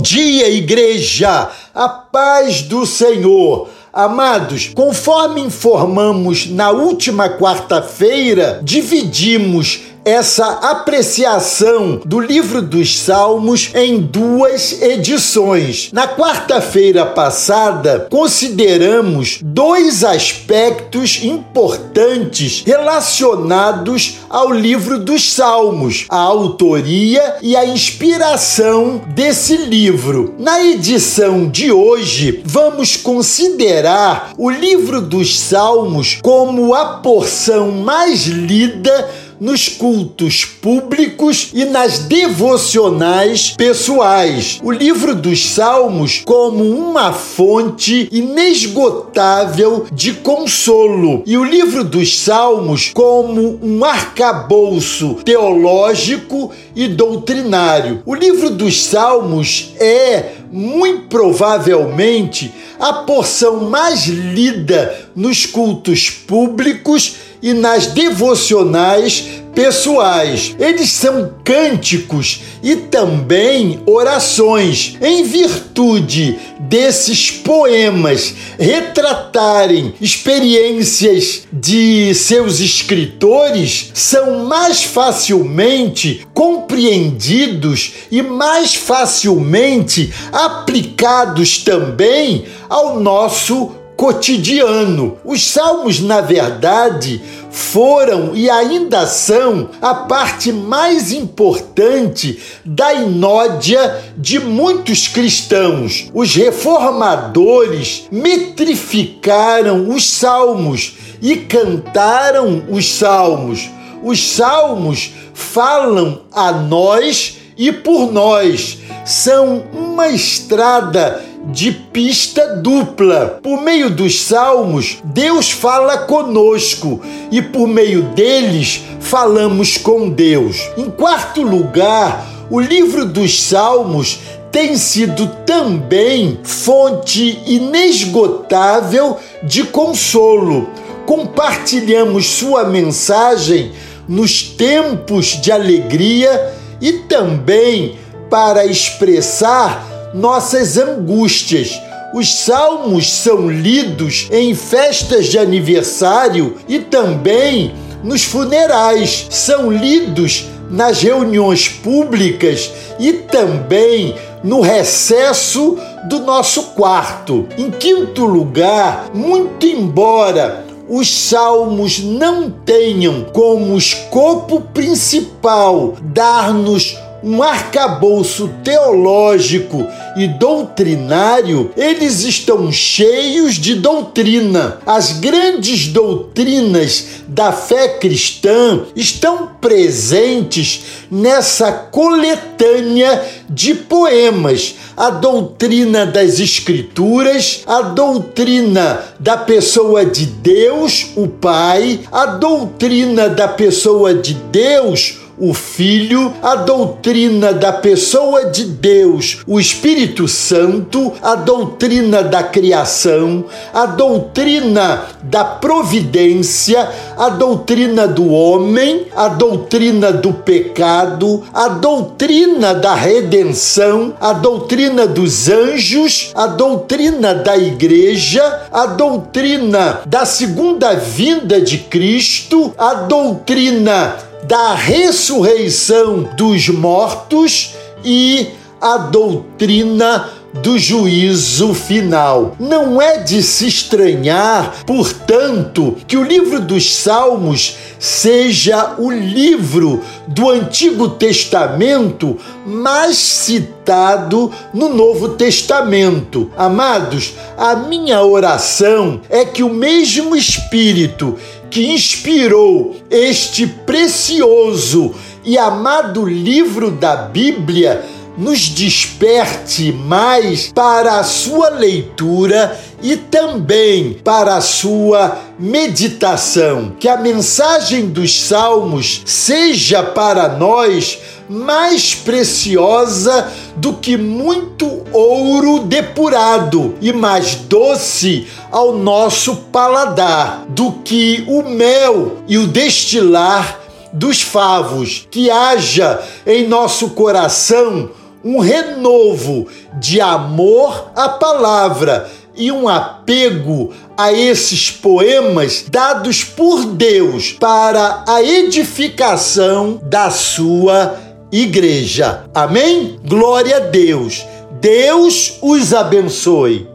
Bom dia, igreja! A paz do Senhor! Amados, conforme informamos na última quarta-feira, dividimos essa apreciação do livro dos Salmos em duas edições. Na quarta-feira passada, consideramos dois aspectos importantes relacionados ao livro dos Salmos: a autoria e a inspiração desse livro. Na edição de hoje, vamos considerar o livro dos Salmos como a porção mais lida nos cultos públicos e nas devocionais pessoais. O livro dos Salmos como uma fonte inesgotável de consolo e o livro dos Salmos como um arcabouço teológico e doutrinário. O livro dos Salmos é muito provavelmente a porção mais lida nos cultos públicos e nas devocionais pessoais. Eles são cânticos e também orações. Em virtude desses poemas retratarem experiências de seus escritores, são mais facilmente compreendidos e mais facilmente aplicados também ao nosso cotidiano. Os salmos, na verdade, foram e ainda são a parte mais importante da inódia de muitos cristãos. Os reformadores metrificaram os salmos e cantaram os salmos. Os salmos falam a nós e por nós. São uma estrada de pista dupla. Por meio dos salmos, Deus fala conosco e por meio deles falamos com Deus. Em quarto lugar, o livro dos salmos tem sido também fonte inesgotável de consolo. Compartilhamos sua mensagem nos tempos de alegria e também para expressar nossas angústias. Os salmos são lidos em festas de aniversário e também nos funerais. São lidos nas reuniões públicas e também no recesso do nosso quarto. Em quinto lugar, muito embora os salmos não tenham como escopo principal dar-nos um arcabouço teológico e doutrinário, eles estão cheios de doutrina. As grandes doutrinas da fé cristã estão presentes nessa coletânea de poemas. A doutrina das Escrituras, a doutrina da pessoa de Deus, o Pai, a doutrina da pessoa de Deus, o Filho, a doutrina da pessoa de Deus, o Espírito Santo, a doutrina da criação, a doutrina da providência, a doutrina do homem, a doutrina do pecado, a doutrina da redenção, a doutrina dos anjos, a doutrina da igreja, a doutrina da segunda vinda de Cristo, a doutrina da ressurreição dos mortos e a doutrina do juízo final. Não é de se estranhar, portanto, que o livro dos Salmos seja o livro do Antigo Testamento mais citado no Novo Testamento. Amados, a minha oração é que o mesmo Espírito que inspirou este precioso e amado livro da Bíblia nos desperte mais para a sua leitura e também para a sua meditação. Que a mensagem dos Salmos seja para nós mais preciosa do que muito ouro depurado e mais doce ao nosso paladar do que o mel e o destilar dos favos. Que haja em nosso coração um renovo de amor à palavra e um apego a esses poemas dados por Deus para a edificação da sua igreja. Amém? Glória a Deus. Deus os abençoe.